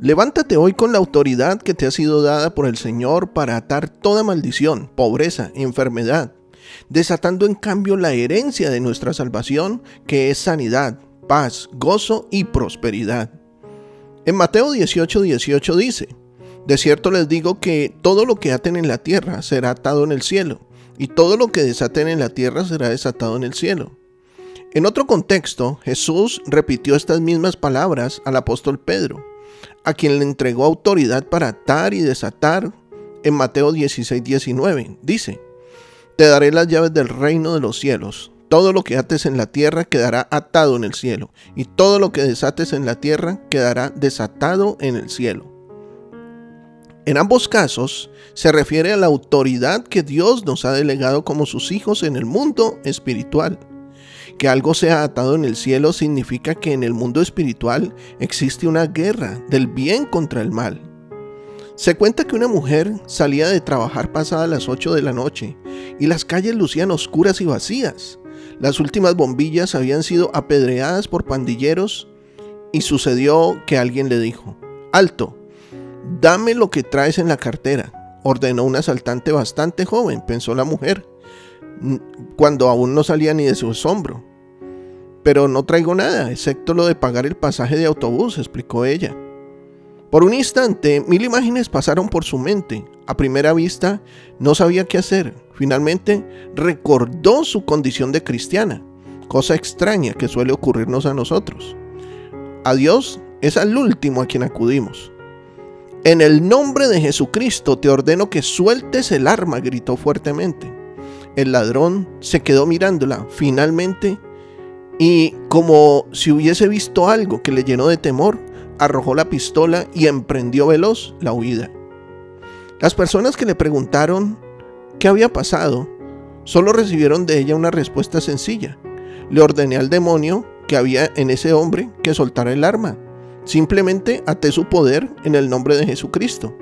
Levántate hoy con la autoridad que te ha sido dada por el Señor para atar toda maldición, pobreza, enfermedad, desatando en cambio la herencia de nuestra salvación, que es sanidad, paz, gozo y prosperidad. En Mateo 18, 18 dice, De cierto les digo que todo lo que aten en la tierra será atado en el cielo, y todo lo que desaten en la tierra será desatado en el cielo. En otro contexto, Jesús repitió estas mismas palabras al apóstol Pedro, a quien le entregó autoridad para atar y desatar en Mateo 16, 19. Dice, Te daré las llaves del reino de los cielos. Todo lo que ates en la tierra quedará atado en el cielo, y todo lo que desates en la tierra quedará desatado en el cielo. En ambos casos se refiere a la autoridad que Dios nos ha delegado como sus hijos en el mundo espiritual. Que algo sea atado en el cielo significa que en el mundo espiritual existe una guerra del bien contra el mal. Se cuenta que una mujer salía de trabajar pasada las 8 de la noche y las calles lucían oscuras y vacías. Las últimas bombillas habían sido apedreadas por pandilleros y sucedió que alguien le dijo, Alto, dame lo que traes en la cartera, ordenó un asaltante bastante joven, pensó la mujer, cuando aún no salía ni de su asombro. Pero no traigo nada, excepto lo de pagar el pasaje de autobús, explicó ella. Por un instante, mil imágenes pasaron por su mente. A primera vista, no sabía qué hacer. Finalmente, recordó su condición de cristiana, cosa extraña que suele ocurrirnos a nosotros. A Dios es al último a quien acudimos. En el nombre de Jesucristo te ordeno que sueltes el arma, gritó fuertemente. El ladrón se quedó mirándola. Finalmente y como si hubiese visto algo que le llenó de temor, arrojó la pistola y emprendió veloz la huida. Las personas que le preguntaron qué había pasado, solo recibieron de ella una respuesta sencilla. Le ordené al demonio que había en ese hombre que soltara el arma. Simplemente até su poder en el nombre de Jesucristo.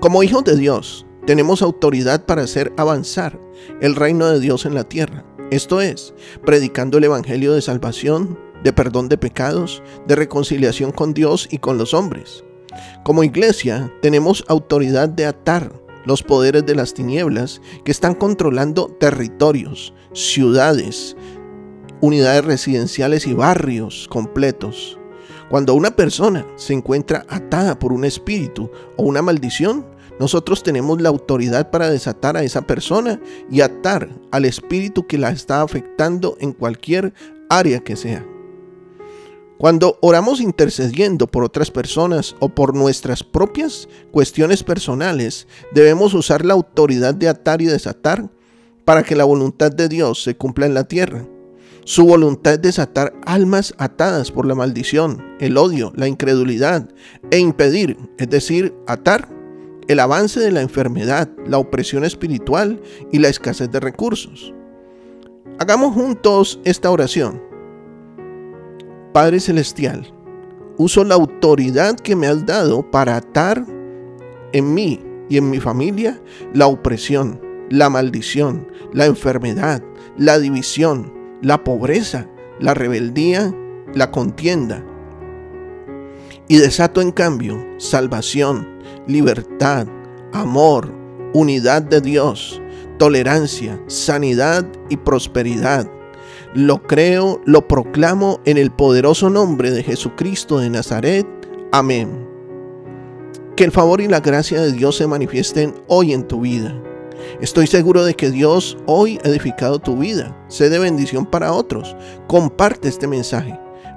Como hijos de Dios, tenemos autoridad para hacer avanzar el reino de Dios en la tierra. Esto es, predicando el Evangelio de salvación, de perdón de pecados, de reconciliación con Dios y con los hombres. Como iglesia tenemos autoridad de atar los poderes de las tinieblas que están controlando territorios, ciudades, unidades residenciales y barrios completos. Cuando una persona se encuentra atada por un espíritu o una maldición, nosotros tenemos la autoridad para desatar a esa persona y atar al espíritu que la está afectando en cualquier área que sea. Cuando oramos intercediendo por otras personas o por nuestras propias cuestiones personales, debemos usar la autoridad de atar y desatar para que la voluntad de Dios se cumpla en la tierra. Su voluntad es desatar almas atadas por la maldición, el odio, la incredulidad e impedir, es decir, atar el avance de la enfermedad, la opresión espiritual y la escasez de recursos. Hagamos juntos esta oración. Padre Celestial, uso la autoridad que me has dado para atar en mí y en mi familia la opresión, la maldición, la enfermedad, la división, la pobreza, la rebeldía, la contienda. Y desato en cambio salvación, libertad, amor, unidad de Dios, tolerancia, sanidad y prosperidad. Lo creo, lo proclamo en el poderoso nombre de Jesucristo de Nazaret. Amén. Que el favor y la gracia de Dios se manifiesten hoy en tu vida. Estoy seguro de que Dios hoy ha edificado tu vida. Sé de bendición para otros. Comparte este mensaje.